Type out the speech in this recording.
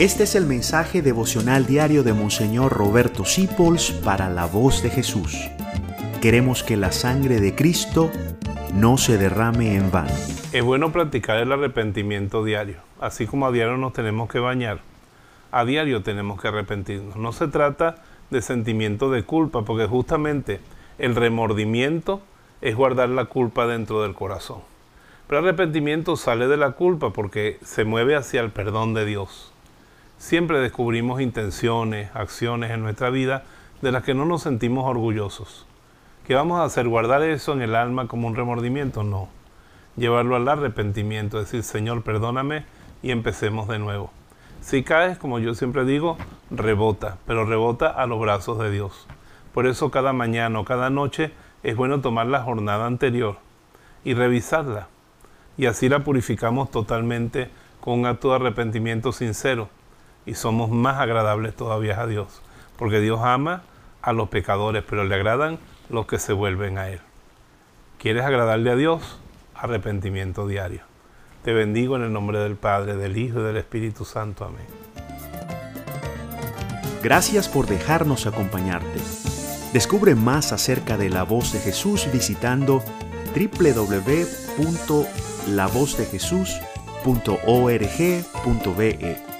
Este es el mensaje devocional diario de Monseñor Roberto Sipols para la voz de Jesús. Queremos que la sangre de Cristo no se derrame en vano. Es bueno practicar el arrepentimiento diario, así como a diario nos tenemos que bañar. A diario tenemos que arrepentirnos. No se trata de sentimiento de culpa, porque justamente el remordimiento es guardar la culpa dentro del corazón. Pero el arrepentimiento sale de la culpa porque se mueve hacia el perdón de Dios siempre descubrimos intenciones, acciones en nuestra vida de las que no nos sentimos orgullosos. ¿Qué vamos a hacer? ¿Guardar eso en el alma como un remordimiento? No. Llevarlo al arrepentimiento, decir, Señor, perdóname y empecemos de nuevo. Si caes, como yo siempre digo, rebota, pero rebota a los brazos de Dios. Por eso cada mañana o cada noche es bueno tomar la jornada anterior y revisarla. Y así la purificamos totalmente con un acto de arrepentimiento sincero y somos más agradables todavía a Dios, porque Dios ama a los pecadores, pero le agradan los que se vuelven a Él. ¿Quieres agradarle a Dios? Arrepentimiento diario. Te bendigo en el nombre del Padre, del Hijo y del Espíritu Santo. Amén. Gracias por dejarnos acompañarte. Descubre más acerca de la voz de Jesús visitando www.lavozdejesús.org.be